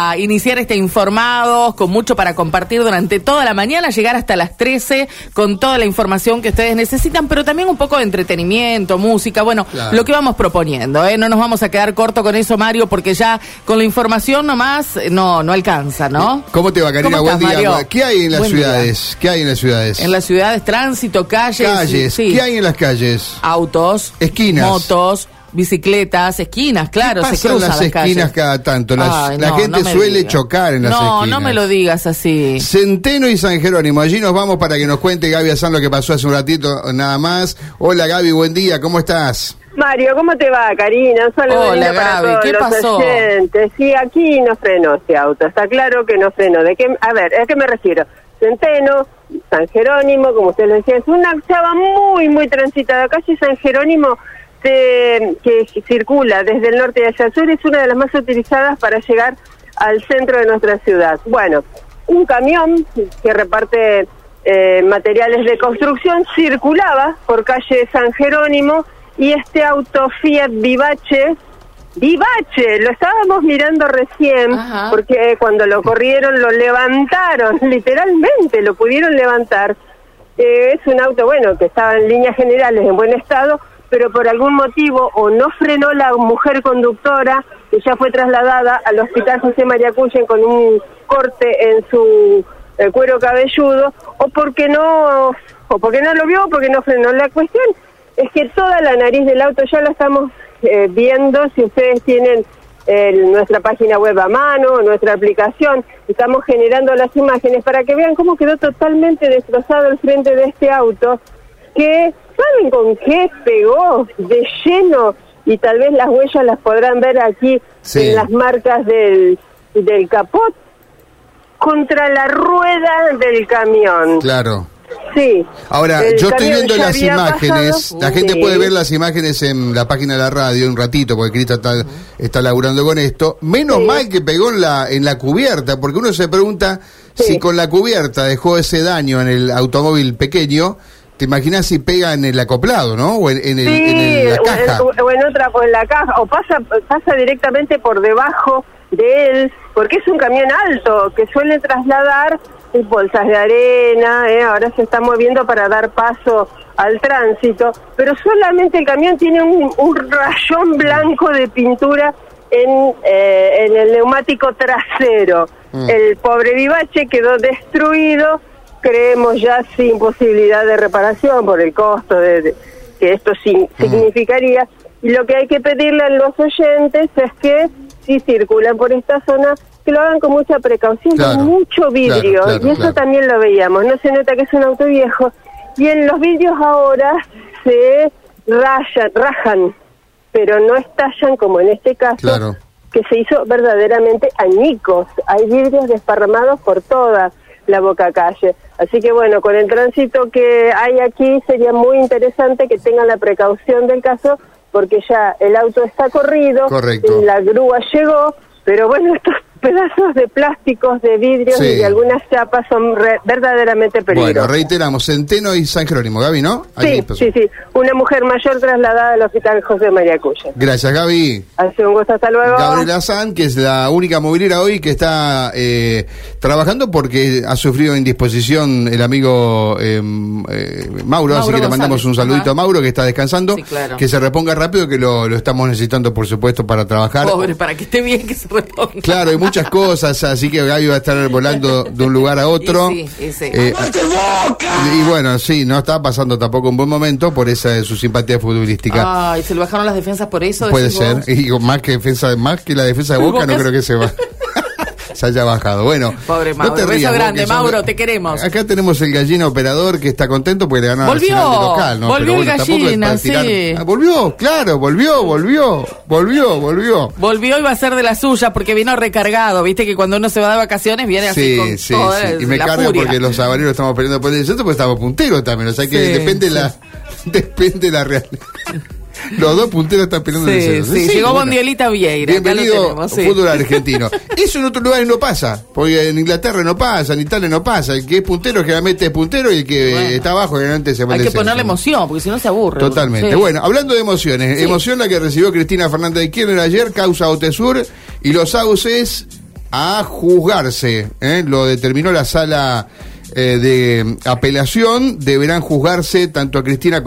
a iniciar este informados, con mucho para compartir durante toda la mañana, llegar hasta las 13 con toda la información que ustedes necesitan, pero también un poco de entretenimiento, música, bueno, Claro. lo que vamos proponiendo, ¿eh? No nos vamos a quedar corto con eso, Mario, porque ya con la información nomás eh, no, no alcanza, ¿no? ¿Cómo te va, Karina? ¿Cómo Buen estás, día. Mario? ¿Qué hay en las Buen día. ciudades? ¿Qué hay en las ciudades? En las ciudades, tránsito, calles. calles. sí. ¿Qué hay en las calles? Autos. Esquinas. Motos, bicicletas, esquinas, claro, ¿Qué se pasa en las las esquinas calles. cada tanto? Las- Ay, la no, gente no suele chocar en las no, esquinas. No, me lo digas así. Centeno y San Jerónimo. Allí nos vamos para que nos cuente Gaby Azán lo que pasó hace un ratito nada más. Hola Gaby, buen día, ¿cómo estás? Mario, ¿cómo te va, Karina? Un saludo Hola, para Gaby, todos ¿qué los pasó? oyentes. Sí, aquí no frenó este auto, está claro que no frenó. ¿De qué? A ver, ¿a qué me refiero? Centeno, San Jerónimo, como usted lo decía, es una chava muy, muy transitada. Calle San Jerónimo, se- que circula desde el norte hacia el sur, es una de las más utilizadas para llegar al centro de nuestra ciudad. Bueno, un camión que reparte eh, materiales de construcción circulaba por calle San Jerónimo y este auto Fiat Vivace, Vivace, lo estábamos mirando recién Ajá. porque cuando lo corrieron lo levantaron, literalmente lo pudieron levantar. Eh, es un auto, bueno, que estaba en líneas generales en buen estado, pero por algún motivo o no frenó la mujer conductora, que ya fue trasladada al hospital José María Cuyen con un corte en su eh, cuero cabelludo, o porque no, o porque no lo vio, o porque no frenó. La cuestión es que toda la nariz del auto ya la estamos eh, viendo, si ustedes tienen eh, nuestra página web a mano, nuestra aplicación, estamos generando las imágenes para que vean cómo quedó totalmente destrozado el frente de este auto, que ¿saben con qué pegó de lleno? Y tal vez las huellas las podrán ver aquí Sí. en las marcas del, del capot, contra la rueda del camión. Claro. Sí. Ahora, El yo estoy viendo las imágenes. pasado. La gente Sí. puede ver las imágenes en la página de la radio un ratito, porque Crista está, está laburando con esto. Menos Sí. mal que pegó en la, en la cubierta, porque uno se pregunta Sí. si con la cubierta dejó ese daño en el automóvil pequeño. ¿Te imaginas si pega en el acoplado, no? O en, en el- Sí, en el- la o en- caja. O, en otra, o en la caja, o pasa, pasa directamente por debajo de él, porque es un camión alto que suele trasladar bolsas de arena, eh, ahora se está moviendo para dar paso al tránsito, pero solamente el camión tiene un, un rayón blanco de pintura en, eh, en el neumático trasero. Mm. El pobre vivache quedó destruido, creemos ya sin posibilidad de reparación por el costo de, de- que esto sin- significaría. Y lo que hay que pedirle a los oyentes es que si circulan por esta zona, que lo hagan con mucha precaución, Claro, con mucho vidrio. claro, claro, y eso también lo veíamos. No se nota que es un auto viejo. Y en los vidrios ahora se rayan, rajan, pero no estallan como en este caso que se hizo verdaderamente añicos. Hay vidrios desparramados por toda la boca calle. Así que bueno, con el tránsito que hay aquí sería muy interesante que tengan la precaución del caso porque ya el auto está corrido, Correcto. la grúa llegó, pero bueno, estos pedazos de plásticos, de vidrios Sí. y de algunas chapas son re- verdaderamente Bueno, peligrosos. reiteramos, Centeno y San Jerónimo. Gaby, ¿no? Sí, sí, sí. Una mujer mayor trasladada al hospital José María Cuya. Gracias, Gaby. Hace un gusto, hasta luego. Gabriela San, que es la única movilera hoy que está eh, trabajando porque ha sufrido indisposición el amigo eh, eh, Mauro, así que le mandamos un saludito Ajá. a Mauro que está descansando, Sí, claro. que se reponga rápido que lo, lo estamos necesitando por supuesto para trabajar. Pobre, para que esté bien que se reponga. Claro, hay muchas cosas, así que Gaby va a estar volando de un lugar a otro. Y sí, y sí. Eh, y bueno, sí, no está pasando tampoco un buen momento por esa su simpatía futbolística. Ay, se le bajaron las defensas por eso. Puede ser. Y más que defensa, más que la defensa de Boca, no Boca creo que se va. se haya bajado. Bueno, Pobre Mauro. Beso vos, grande, que sos- Mauro, te queremos. Acá tenemos el gallina operador que está contento porque le ganaron Volvió, al Arsenal de local, ¿no? volvió Pero el es gallina, para sí. Ah, volvió, claro, volvió, volvió, volvió, volvió. Volvió y va a ser de la suya porque vino recargado. Viste que cuando uno se va de vacaciones viene así Sí, con sí, toda sí. Y me la carga furia. porque los sabaneros estamos peleando por el descenso porque estamos punteros también. O sea que Sí, depende sí. la depende la realidad. Los dos punteros están peleando el Sí, sí, llegó bueno. Bondiolita Vieira. Bienvenido tenemos, sí. fútbol argentino. Eso en otros lugares no pasa, porque en Inglaterra no pasa, en Italia no pasa. El que es puntero generalmente es puntero y el que Bueno. está abajo generalmente se va Hay que ponerle emoción porque si no se aburre. Totalmente. Bueno, hablando de emociones, emoción la que recibió Cristina Fernández de Kirchner ayer, causa Otesur y los sauces a juzgarse. ¿eh? Lo determinó la sala eh, de apelación. Deberán juzgarse tanto a Cristina como